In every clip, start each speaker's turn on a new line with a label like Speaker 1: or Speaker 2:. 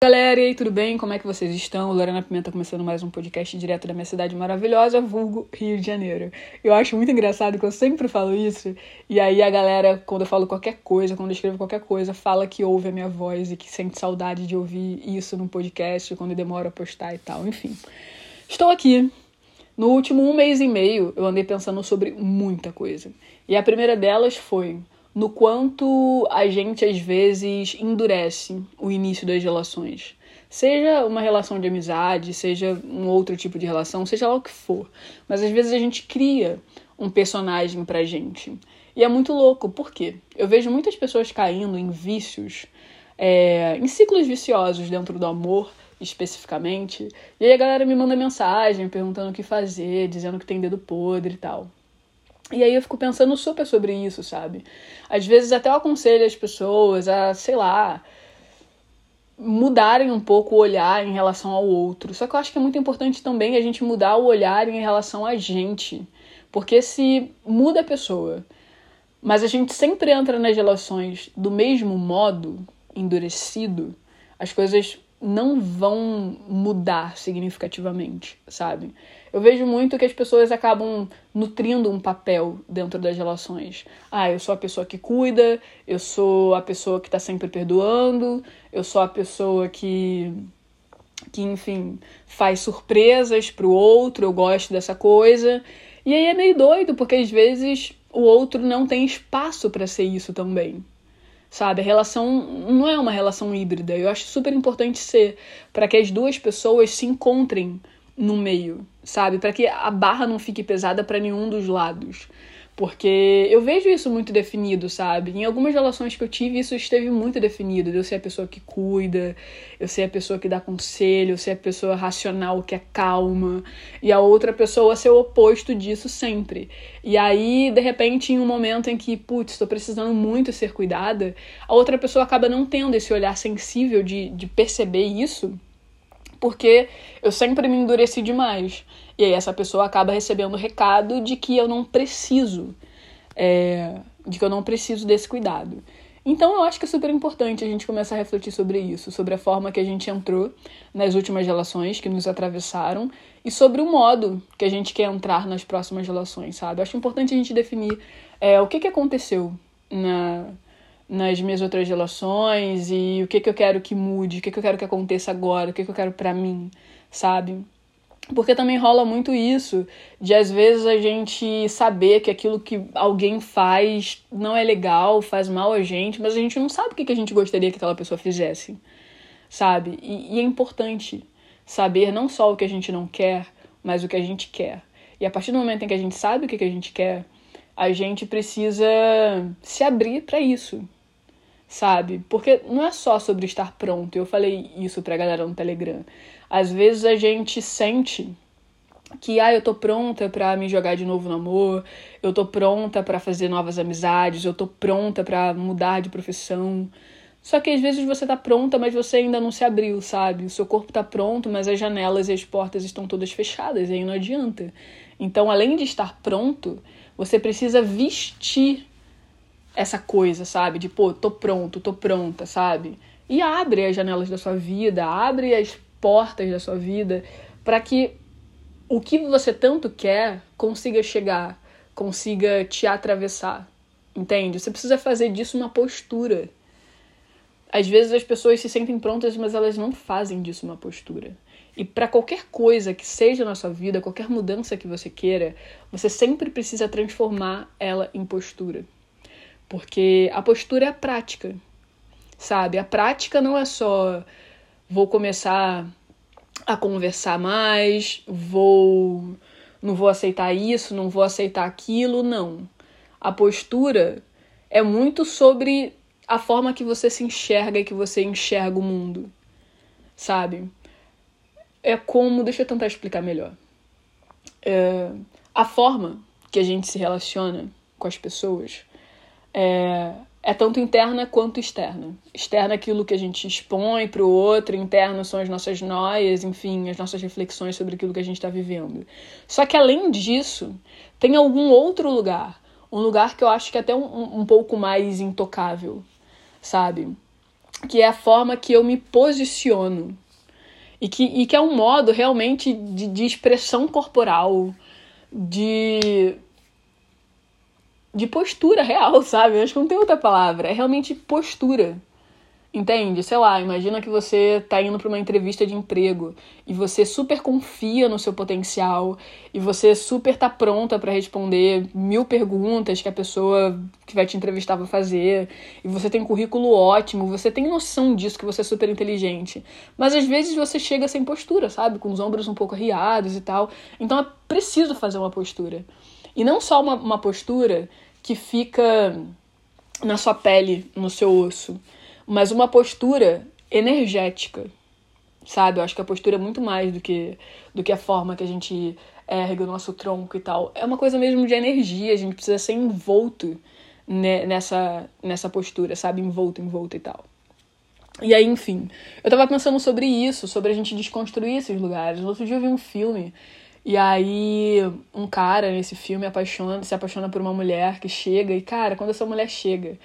Speaker 1: Galera, e aí, tudo bem? Como é que vocês estão? Lorena Pimenta começando mais um podcast direto da minha cidade maravilhosa, vulgo Rio de Janeiro. Eu acho muito engraçado que eu sempre falo isso, e aí a galera, quando eu falo qualquer coisa, quando eu escrevo qualquer coisa, fala que ouve a minha voz e que sente saudade de ouvir isso no podcast, quando demora a postar e tal, enfim. Estou aqui. No último um mês e meio, eu andei pensando sobre muita coisa. E a primeira delas foi no quanto a gente às vezes endurece o início das relações. Seja uma relação de amizade, seja um outro tipo de relação, seja lá o que for. Mas às vezes a gente cria um personagem pra gente. E é muito louco, por quê? Eu vejo muitas pessoas caindo em vícios, é, em ciclos viciosos dentro do amor, especificamente. E aí a galera me manda mensagem perguntando o que fazer, dizendo que tem dedo podre e tal. E aí eu fico pensando super sobre isso, sabe? Às vezes até eu aconselho as pessoas a, sei lá, mudarem um pouco o olhar em relação ao outro. Só que eu acho que é muito importante também a gente mudar o olhar em relação a gente. Porque se muda a pessoa, mas a gente sempre entra nas relações do mesmo modo, endurecido, as coisas não vão mudar significativamente, sabe? Eu vejo muito que as pessoas acabam nutrindo um papel dentro das relações. Ah, eu sou a pessoa que cuida, eu sou a pessoa que tá sempre perdoando, eu sou a pessoa que que enfim, faz surpresas pro outro, eu gosto dessa coisa. E aí é meio doido, porque às vezes o outro não tem espaço para ser isso também sabe? A relação não é uma relação híbrida. Eu acho super importante ser para que as duas pessoas se encontrem no meio, sabe? Para que a barra não fique pesada para nenhum dos lados. Porque eu vejo isso muito definido, sabe? Em algumas relações que eu tive, isso esteve muito definido. Eu ser a pessoa que cuida, eu ser a pessoa que dá conselho, eu ser a pessoa racional que é calma, e a outra pessoa ser o oposto disso sempre. E aí, de repente, em um momento em que, putz, estou precisando muito ser cuidada, a outra pessoa acaba não tendo esse olhar sensível de, de perceber isso, porque eu sempre me endureci demais. E aí essa pessoa acaba recebendo o recado de que eu não preciso, é, de que eu não preciso desse cuidado. Então eu acho que é super importante a gente começar a refletir sobre isso, sobre a forma que a gente entrou nas últimas relações que nos atravessaram e sobre o modo que a gente quer entrar nas próximas relações, sabe? Eu acho importante a gente definir é, o que, que aconteceu na, nas minhas outras relações e o que, que eu quero que mude, o que, que eu quero que aconteça agora, o que, que eu quero para mim, sabe? Porque também rola muito isso, de às vezes a gente saber que aquilo que alguém faz não é legal, faz mal a gente, mas a gente não sabe o que a gente gostaria que aquela pessoa fizesse, sabe? E, e é importante saber não só o que a gente não quer, mas o que a gente quer. E a partir do momento em que a gente sabe o que a gente quer, a gente precisa se abrir para isso, sabe? Porque não é só sobre estar pronto. Eu falei isso pra galera no Telegram. Às vezes a gente sente que ah, eu tô pronta para me jogar de novo no amor, eu tô pronta para fazer novas amizades, eu tô pronta para mudar de profissão. Só que às vezes você tá pronta, mas você ainda não se abriu, sabe? O seu corpo tá pronto, mas as janelas e as portas estão todas fechadas, e aí não adianta. Então, além de estar pronto, você precisa vestir essa coisa, sabe? De, pô, tô pronto, tô pronta, sabe? E abre as janelas da sua vida, abre as portas da sua vida para que o que você tanto quer consiga chegar, consiga te atravessar. Entende? Você precisa fazer disso uma postura. Às vezes as pessoas se sentem prontas, mas elas não fazem disso uma postura. E para qualquer coisa que seja na sua vida, qualquer mudança que você queira, você sempre precisa transformar ela em postura. Porque a postura é a prática, sabe? A prática não é só vou começar a conversar mais, vou não vou aceitar isso, não vou aceitar aquilo, não. A postura é muito sobre a forma que você se enxerga e que você enxerga o mundo, sabe? É como, deixa eu tentar explicar melhor. É, a forma que a gente se relaciona com as pessoas é, é tanto interna quanto externa. Externa aquilo que a gente expõe para o outro, interno são as nossas noias, enfim, as nossas reflexões sobre aquilo que a gente está vivendo. Só que além disso, tem algum outro lugar, um lugar que eu acho que é até um, um pouco mais intocável, sabe? que é a forma que eu me posiciono. E que, e que é um modo realmente de, de expressão corporal, de. De postura real, sabe? Eu acho que não tem outra palavra. É realmente postura. Entende? Sei lá, imagina que você tá indo para uma entrevista de emprego e você super confia no seu potencial e você super tá pronta para responder mil perguntas que a pessoa que vai te entrevistar vai fazer e você tem um currículo ótimo, você tem noção disso que você é super inteligente. Mas às vezes você chega sem postura, sabe? Com os ombros um pouco arriados e tal. Então é preciso fazer uma postura. E não só uma, uma postura que fica na sua pele, no seu osso mas uma postura energética, sabe? Eu acho que a postura é muito mais do que, do que a forma que a gente ergue o nosso tronco e tal. É uma coisa mesmo de energia, a gente precisa ser envolto nessa, nessa postura, sabe? Envolto, envolto e tal. E aí, enfim, eu tava pensando sobre isso, sobre a gente desconstruir esses lugares. No outro dia eu vi um filme e aí um cara nesse filme apaixona, se apaixona por uma mulher que chega e, cara, quando essa mulher chega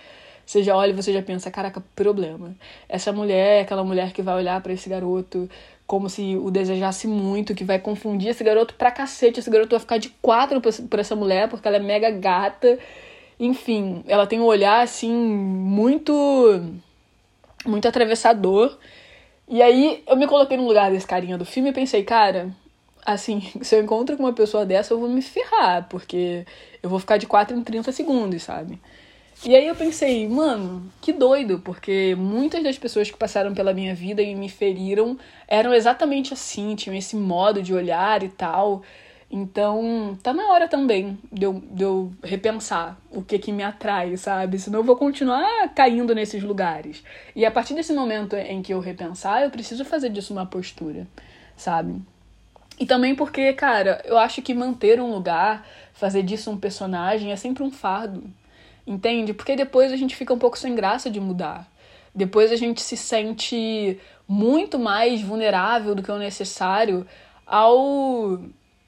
Speaker 1: você já olha e você já pensa, caraca, problema. Essa mulher é aquela mulher que vai olhar para esse garoto como se o desejasse muito, que vai confundir esse garoto pra cacete. Esse garoto vai ficar de quatro por essa mulher, porque ela é mega gata. Enfim, ela tem um olhar, assim, muito. muito atravessador. E aí eu me coloquei no lugar desse carinha do filme e pensei, cara, assim, se eu encontro com uma pessoa dessa, eu vou me ferrar, porque eu vou ficar de 4 em 30 segundos, sabe? E aí eu pensei, mano, que doido, porque muitas das pessoas que passaram pela minha vida e me feriram eram exatamente assim, tinham esse modo de olhar e tal. Então, tá na hora também de eu, de eu repensar o que que me atrai, sabe? Senão eu vou continuar caindo nesses lugares. E a partir desse momento em que eu repensar, eu preciso fazer disso uma postura, sabe? E também porque, cara, eu acho que manter um lugar, fazer disso um personagem é sempre um fardo Entende? Porque depois a gente fica um pouco sem graça de mudar. Depois a gente se sente muito mais vulnerável do que o necessário ao,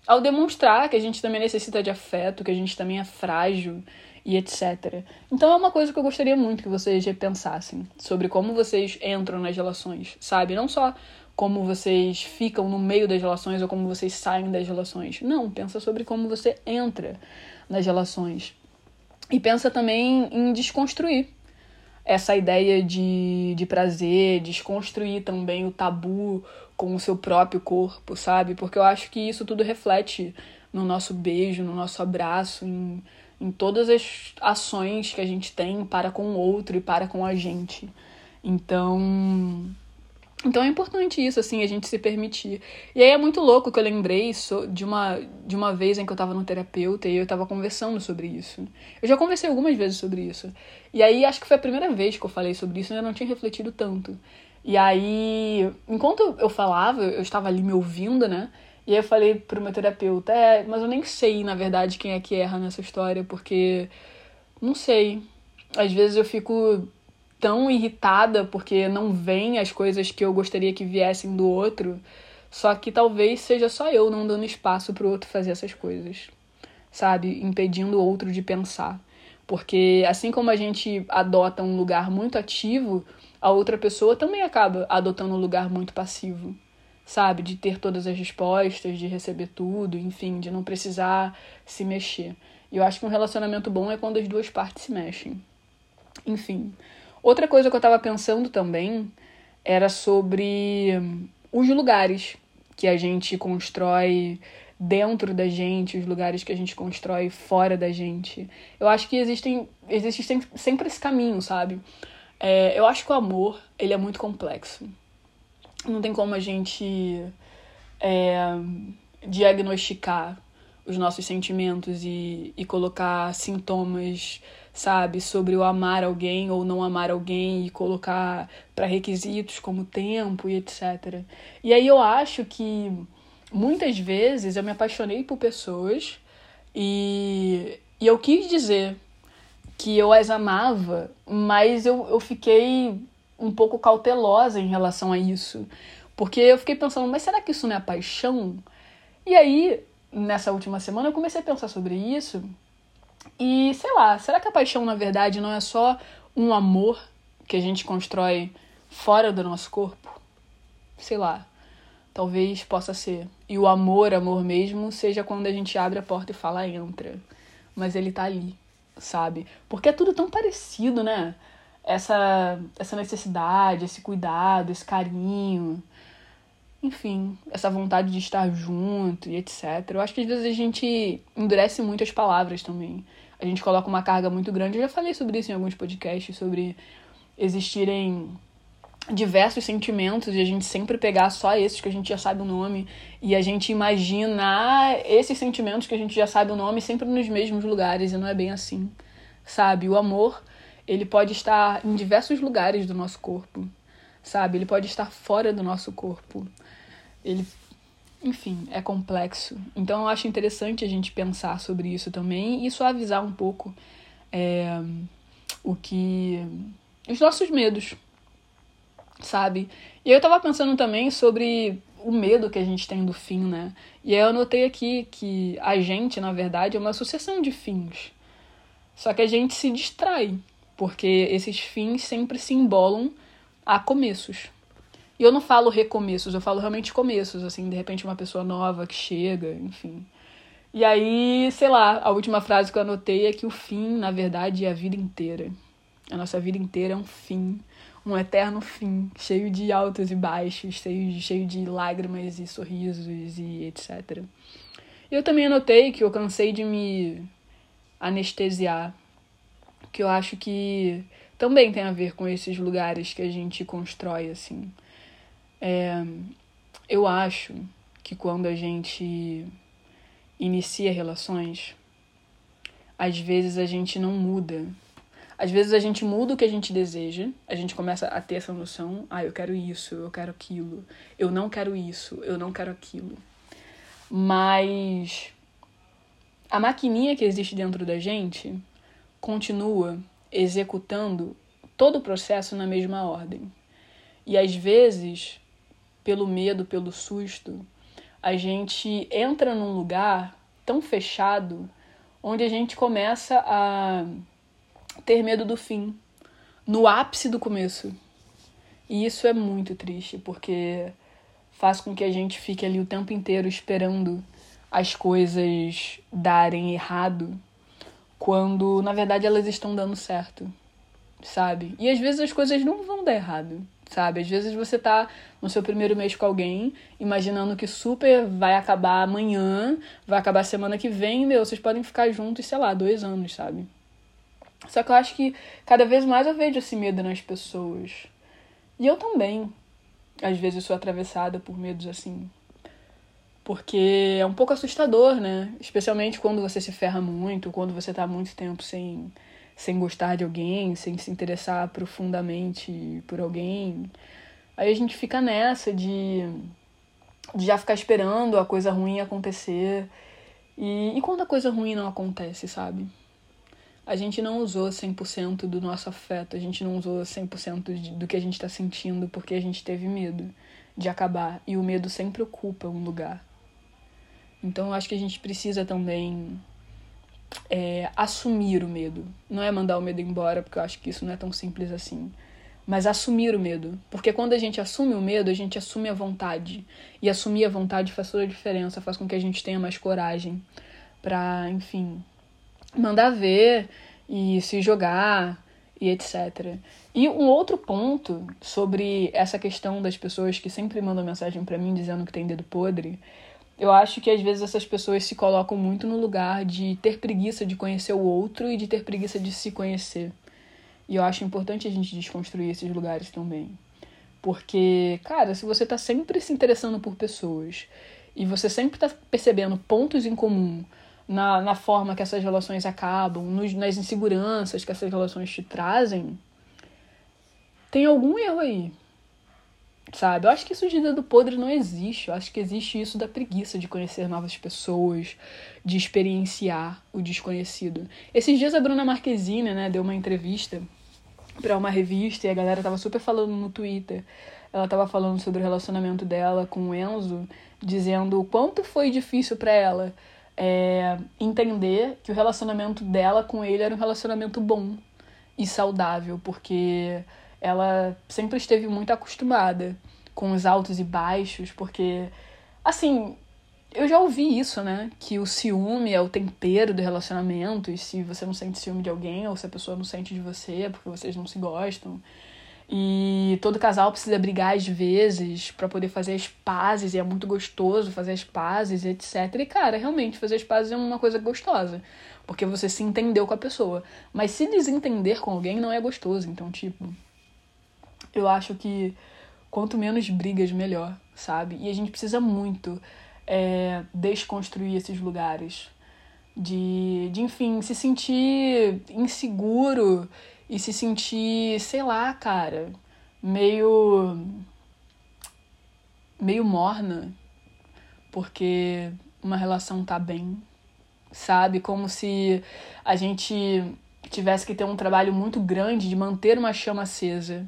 Speaker 1: ao demonstrar que a gente também necessita de afeto, que a gente também é frágil e etc. Então é uma coisa que eu gostaria muito que vocês repensassem sobre como vocês entram nas relações, sabe? Não só como vocês ficam no meio das relações ou como vocês saem das relações. Não, pensa sobre como você entra nas relações. E pensa também em desconstruir essa ideia de, de prazer, desconstruir também o tabu com o seu próprio corpo, sabe? Porque eu acho que isso tudo reflete no nosso beijo, no nosso abraço, em, em todas as ações que a gente tem para com o outro e para com a gente. Então, então é importante isso, assim, a gente se permitir. E aí é muito louco que eu lembrei de uma, de uma vez em que eu tava no terapeuta e eu tava conversando sobre isso. Eu já conversei algumas vezes sobre isso. E aí acho que foi a primeira vez que eu falei sobre isso e eu não tinha refletido tanto. E aí, enquanto eu falava, eu estava ali me ouvindo, né? E aí eu falei pro meu terapeuta, é, mas eu nem sei, na verdade, quem é que erra nessa história, porque. Não sei. Às vezes eu fico tão irritada porque não vem as coisas que eu gostaria que viessem do outro. Só que talvez seja só eu não dando espaço pro outro fazer essas coisas, sabe? Impedindo o outro de pensar. Porque assim como a gente adota um lugar muito ativo, a outra pessoa também acaba adotando um lugar muito passivo, sabe? De ter todas as respostas, de receber tudo, enfim, de não precisar se mexer. E eu acho que um relacionamento bom é quando as duas partes se mexem. Enfim, Outra coisa que eu estava pensando também era sobre os lugares que a gente constrói dentro da gente, os lugares que a gente constrói fora da gente. Eu acho que existem, existe sempre esse caminho, sabe? É, eu acho que o amor, ele é muito complexo. Não tem como a gente é, diagnosticar os nossos sentimentos e, e colocar sintomas sabe, sobre o amar alguém ou não amar alguém e colocar para requisitos como tempo e etc. E aí eu acho que muitas vezes eu me apaixonei por pessoas e, e eu quis dizer que eu as amava, mas eu, eu fiquei um pouco cautelosa em relação a isso. Porque eu fiquei pensando, mas será que isso não é paixão? E aí, nessa última semana, eu comecei a pensar sobre isso e sei lá, será que a paixão na verdade não é só um amor que a gente constrói fora do nosso corpo? Sei lá. Talvez possa ser. E o amor, amor mesmo, seja quando a gente abre a porta e fala entra. Mas ele tá ali, sabe? Porque é tudo tão parecido, né? Essa, essa necessidade, esse cuidado, esse carinho enfim, essa vontade de estar junto e etc. Eu acho que às vezes a gente endurece muito as palavras também. A gente coloca uma carga muito grande. Eu já falei sobre isso em alguns podcasts, sobre existirem diversos sentimentos e a gente sempre pegar só esses que a gente já sabe o nome e a gente imaginar esses sentimentos que a gente já sabe o nome sempre nos mesmos lugares e não é bem assim, sabe? O amor, ele pode estar em diversos lugares do nosso corpo, sabe? Ele pode estar fora do nosso corpo ele, enfim, é complexo. Então eu acho interessante a gente pensar sobre isso também e suavizar um pouco é, o que. os nossos medos, sabe? E eu tava pensando também sobre o medo que a gente tem do fim, né? E aí eu notei aqui que a gente, na verdade, é uma sucessão de fins. Só que a gente se distrai, porque esses fins sempre se embolam a começos. E eu não falo recomeços, eu falo realmente começos, assim, de repente uma pessoa nova que chega, enfim. E aí, sei lá, a última frase que eu anotei é que o fim, na verdade, é a vida inteira. A nossa vida inteira é um fim, um eterno fim, cheio de altos e baixos, cheio de, cheio de lágrimas e sorrisos e etc. Eu também anotei que eu cansei de me anestesiar, que eu acho que também tem a ver com esses lugares que a gente constrói, assim. É, eu acho que quando a gente inicia relações, às vezes a gente não muda. Às vezes a gente muda o que a gente deseja, a gente começa a ter essa noção: ah, eu quero isso, eu quero aquilo, eu não quero isso, eu não quero aquilo. Mas a maquininha que existe dentro da gente continua executando todo o processo na mesma ordem. E às vezes pelo medo, pelo susto, a gente entra num lugar tão fechado onde a gente começa a ter medo do fim, no ápice do começo. E isso é muito triste, porque faz com que a gente fique ali o tempo inteiro esperando as coisas darem errado, quando na verdade elas estão dando certo, sabe? E às vezes as coisas não vão dar errado sabe? Às vezes você tá no seu primeiro mês com alguém, imaginando que super vai acabar amanhã, vai acabar semana que vem, meu, vocês podem ficar juntos, sei lá, dois anos, sabe? Só que eu acho que cada vez mais eu vejo esse medo nas pessoas. E eu também, às vezes, sou atravessada por medos assim. Porque é um pouco assustador, né? Especialmente quando você se ferra muito, quando você tá muito tempo sem sem gostar de alguém, sem se interessar profundamente por alguém. Aí a gente fica nessa de, de já ficar esperando a coisa ruim acontecer. E, e quando a coisa ruim não acontece, sabe? A gente não usou 100% do nosso afeto, a gente não usou 100% de, do que a gente está sentindo porque a gente teve medo de acabar. E o medo sempre ocupa um lugar. Então eu acho que a gente precisa também é, assumir o medo. Não é mandar o medo embora, porque eu acho que isso não é tão simples assim. Mas assumir o medo. Porque quando a gente assume o medo, a gente assume a vontade. E assumir a vontade faz toda a diferença, faz com que a gente tenha mais coragem para, enfim, mandar ver e se jogar e etc. E um outro ponto sobre essa questão das pessoas que sempre mandam mensagem para mim dizendo que tem dedo podre eu acho que às vezes essas pessoas se colocam muito no lugar de ter preguiça de conhecer o outro e de ter preguiça de se conhecer. E eu acho importante a gente desconstruir esses lugares também. Porque, cara, se você tá sempre se interessando por pessoas e você sempre tá percebendo pontos em comum na, na forma que essas relações acabam, nos, nas inseguranças que essas relações te trazem, tem algum erro aí sabe? Eu acho que isso de dedo podre não existe. Eu acho que existe isso da preguiça de conhecer novas pessoas, de experienciar o desconhecido. Esses dias a Bruna Marquezine, né, deu uma entrevista para uma revista e a galera tava super falando no Twitter. Ela tava falando sobre o relacionamento dela com o Enzo, dizendo o quanto foi difícil para ela é, entender que o relacionamento dela com ele era um relacionamento bom e saudável, porque ela sempre esteve muito acostumada com os altos e baixos, porque, assim, eu já ouvi isso, né? Que o ciúme é o tempero do relacionamento, e se você não sente ciúme de alguém, ou se a pessoa não sente de você, é porque vocês não se gostam. E todo casal precisa brigar às vezes para poder fazer as pazes, e é muito gostoso fazer as pazes, etc. E, cara, realmente, fazer as pazes é uma coisa gostosa, porque você se entendeu com a pessoa. Mas se desentender com alguém não é gostoso, então, tipo. Eu acho que quanto menos brigas, melhor, sabe? E a gente precisa muito é, desconstruir esses lugares. De, de, enfim, se sentir inseguro e se sentir, sei lá, cara, meio. meio morna, porque uma relação tá bem, sabe? Como se a gente tivesse que ter um trabalho muito grande de manter uma chama acesa.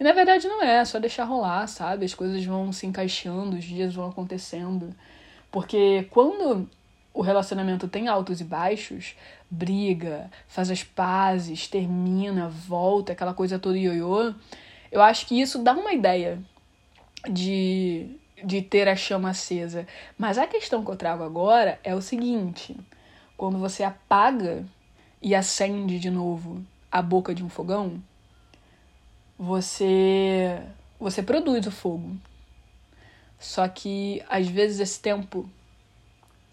Speaker 1: E na verdade não é, é só deixar rolar, sabe? As coisas vão se encaixando, os dias vão acontecendo. Porque quando o relacionamento tem altos e baixos, briga, faz as pazes, termina, volta, aquela coisa toda ioiô, eu acho que isso dá uma ideia de, de ter a chama acesa. Mas a questão que eu trago agora é o seguinte: quando você apaga e acende de novo a boca de um fogão, você você produz o fogo. Só que às vezes esse tempo,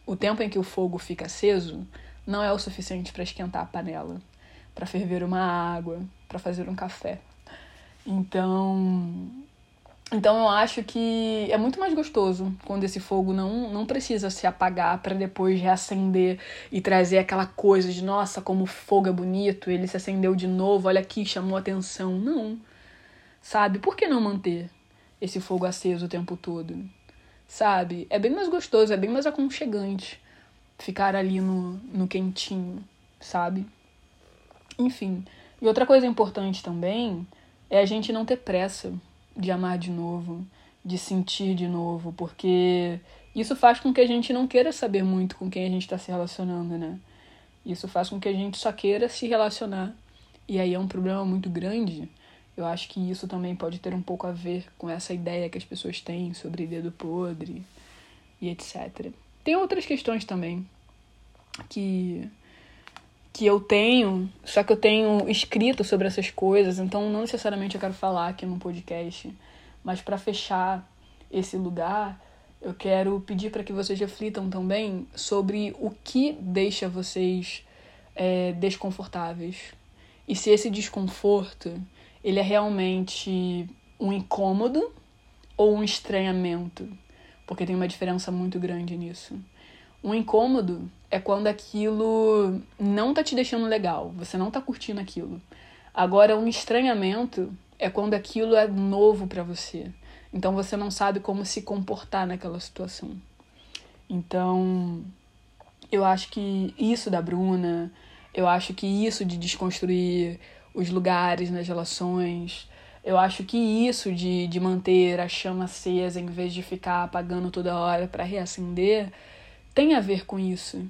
Speaker 1: o tempo em que o fogo fica aceso, não é o suficiente para esquentar a panela, para ferver uma água, para fazer um café. Então, então eu acho que é muito mais gostoso quando esse fogo não, não precisa se apagar para depois reacender e trazer aquela coisa de nossa, como o fogo é bonito, ele se acendeu de novo, olha aqui, chamou atenção. Não. Sabe? Por que não manter esse fogo aceso o tempo todo? Sabe? É bem mais gostoso, é bem mais aconchegante ficar ali no, no quentinho, sabe? Enfim. E outra coisa importante também é a gente não ter pressa de amar de novo, de sentir de novo, porque isso faz com que a gente não queira saber muito com quem a gente está se relacionando, né? Isso faz com que a gente só queira se relacionar. E aí é um problema muito grande. Eu acho que isso também pode ter um pouco a ver com essa ideia que as pessoas têm sobre dedo podre e etc. Tem outras questões também que que eu tenho, só que eu tenho escrito sobre essas coisas, então não necessariamente eu quero falar aqui no podcast, mas para fechar esse lugar, eu quero pedir para que vocês reflitam também sobre o que deixa vocês é, desconfortáveis e se esse desconforto ele é realmente um incômodo ou um estranhamento, porque tem uma diferença muito grande nisso. Um incômodo é quando aquilo não tá te deixando legal, você não tá curtindo aquilo. Agora, um estranhamento é quando aquilo é novo para você. Então você não sabe como se comportar naquela situação. Então, eu acho que isso da Bruna, eu acho que isso de desconstruir os lugares nas relações, eu acho que isso de, de manter a chama acesa em vez de ficar apagando toda hora para reacender, tem a ver com isso,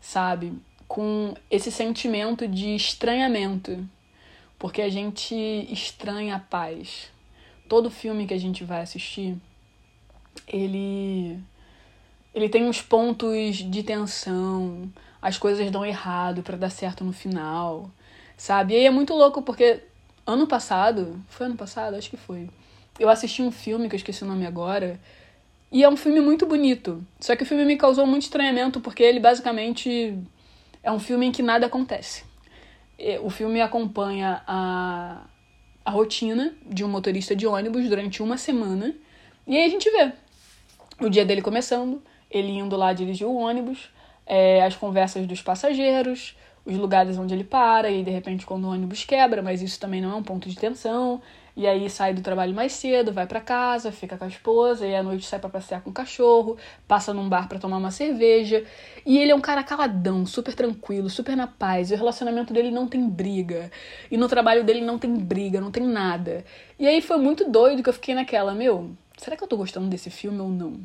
Speaker 1: sabe? Com esse sentimento de estranhamento, porque a gente estranha a paz. Todo filme que a gente vai assistir, ele ele tem uns pontos de tensão, as coisas dão errado para dar certo no final, sabe? E aí é muito louco porque ano passado, foi ano passado, acho que foi. Eu assisti um filme que eu esqueci o nome agora, e é um filme muito bonito. Só que o filme me causou muito estranhamento porque ele basicamente é um filme em que nada acontece. O filme acompanha a, a rotina de um motorista de ônibus durante uma semana. E aí a gente vê o dia dele começando, ele indo lá dirigir o ônibus, é, as conversas dos passageiros, os lugares onde ele para, e de repente quando o ônibus quebra, mas isso também não é um ponto de tensão. E aí sai do trabalho mais cedo, vai para casa, fica com a esposa, e à noite sai para passear com o cachorro, passa num bar para tomar uma cerveja. E ele é um cara caladão, super tranquilo, super na paz. E o relacionamento dele não tem briga. E no trabalho dele não tem briga, não tem nada. E aí foi muito doido que eu fiquei naquela, meu, será que eu tô gostando desse filme ou não?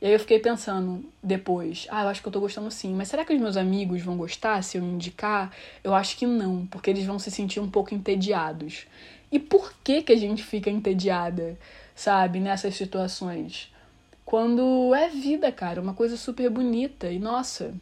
Speaker 1: E aí eu fiquei pensando depois, ah, eu acho que eu tô gostando sim, mas será que os meus amigos vão gostar se eu indicar? Eu acho que não, porque eles vão se sentir um pouco entediados. E por que que a gente fica entediada, sabe, nessas situações? Quando é vida, cara, uma coisa super bonita e nossa,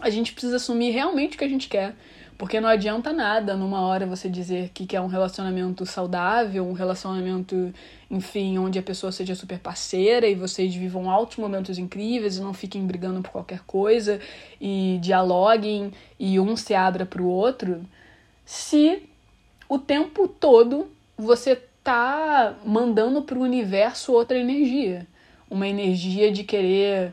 Speaker 1: a gente precisa assumir realmente o que a gente quer. Porque não adianta nada numa hora você dizer que quer um relacionamento saudável, um relacionamento, enfim, onde a pessoa seja super parceira e vocês vivam altos momentos incríveis e não fiquem brigando por qualquer coisa e dialoguem e um se abra pro outro, se o tempo todo você tá mandando pro universo outra energia. Uma energia de querer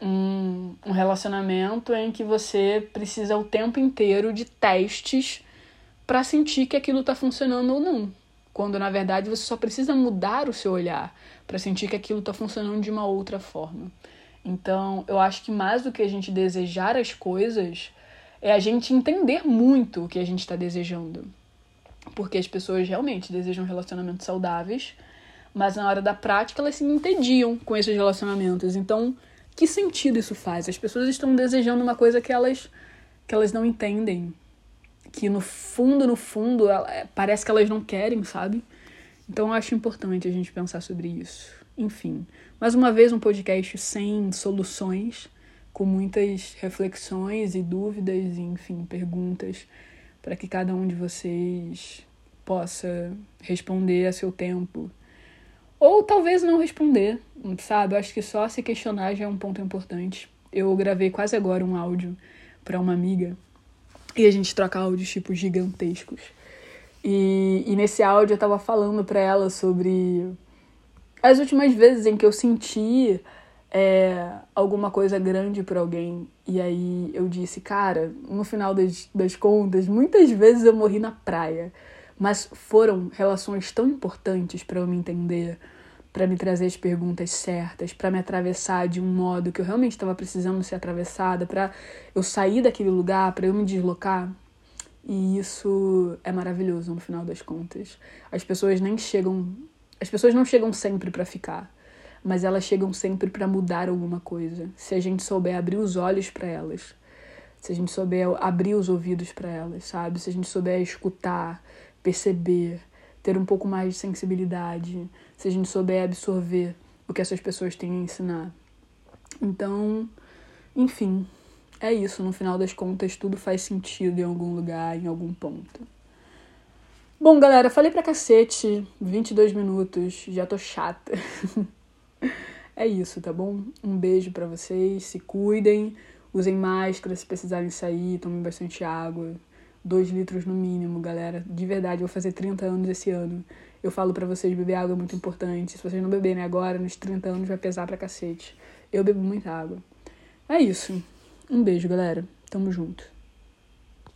Speaker 1: um, um relacionamento em que você precisa o tempo inteiro de testes para sentir que aquilo está funcionando ou não. Quando na verdade você só precisa mudar o seu olhar para sentir que aquilo está funcionando de uma outra forma. Então, eu acho que mais do que a gente desejar as coisas, é a gente entender muito o que a gente está desejando. Porque as pessoas realmente desejam relacionamentos saudáveis, mas na hora da prática elas se entediam com esses relacionamentos. Então, que sentido isso faz? As pessoas estão desejando uma coisa que elas que elas não entendem, que no fundo, no fundo, ela, é, parece que elas não querem, sabe? Então eu acho importante a gente pensar sobre isso. Enfim, mais uma vez um podcast sem soluções, com muitas reflexões e dúvidas, e, enfim, perguntas para que cada um de vocês possa responder a seu tempo ou talvez não responder, sabe? Eu acho que só se questionar já é um ponto importante. Eu gravei quase agora um áudio para uma amiga e a gente troca áudios tipo gigantescos. E, e nesse áudio eu tava falando para ela sobre as últimas vezes em que eu senti é, alguma coisa grande para alguém. E aí eu disse, cara, no final das, das contas, muitas vezes eu morri na praia mas foram relações tão importantes para eu me entender, para me trazer as perguntas certas, para me atravessar de um modo que eu realmente estava precisando ser atravessada, para eu sair daquele lugar, para eu me deslocar. E isso é maravilhoso no final das contas. As pessoas nem chegam, as pessoas não chegam sempre para ficar, mas elas chegam sempre para mudar alguma coisa. Se a gente souber abrir os olhos para elas, se a gente souber abrir os ouvidos para elas, sabe? Se a gente souber escutar, perceber, ter um pouco mais de sensibilidade, se a gente souber absorver o que essas pessoas têm a ensinar. Então, enfim, é isso. No final das contas, tudo faz sentido em algum lugar, em algum ponto. Bom, galera, falei pra cacete, 22 minutos, já tô chata. é isso, tá bom? Um beijo para vocês, se cuidem, usem máscara se precisarem sair, tomem bastante água. 2 litros no mínimo, galera. De verdade, vou fazer 30 anos esse ano. Eu falo para vocês, beber água é muito importante. Se vocês não beberem agora, nos 30 anos vai pesar pra cacete. Eu bebo muita água. É isso. Um beijo, galera. Tamo junto.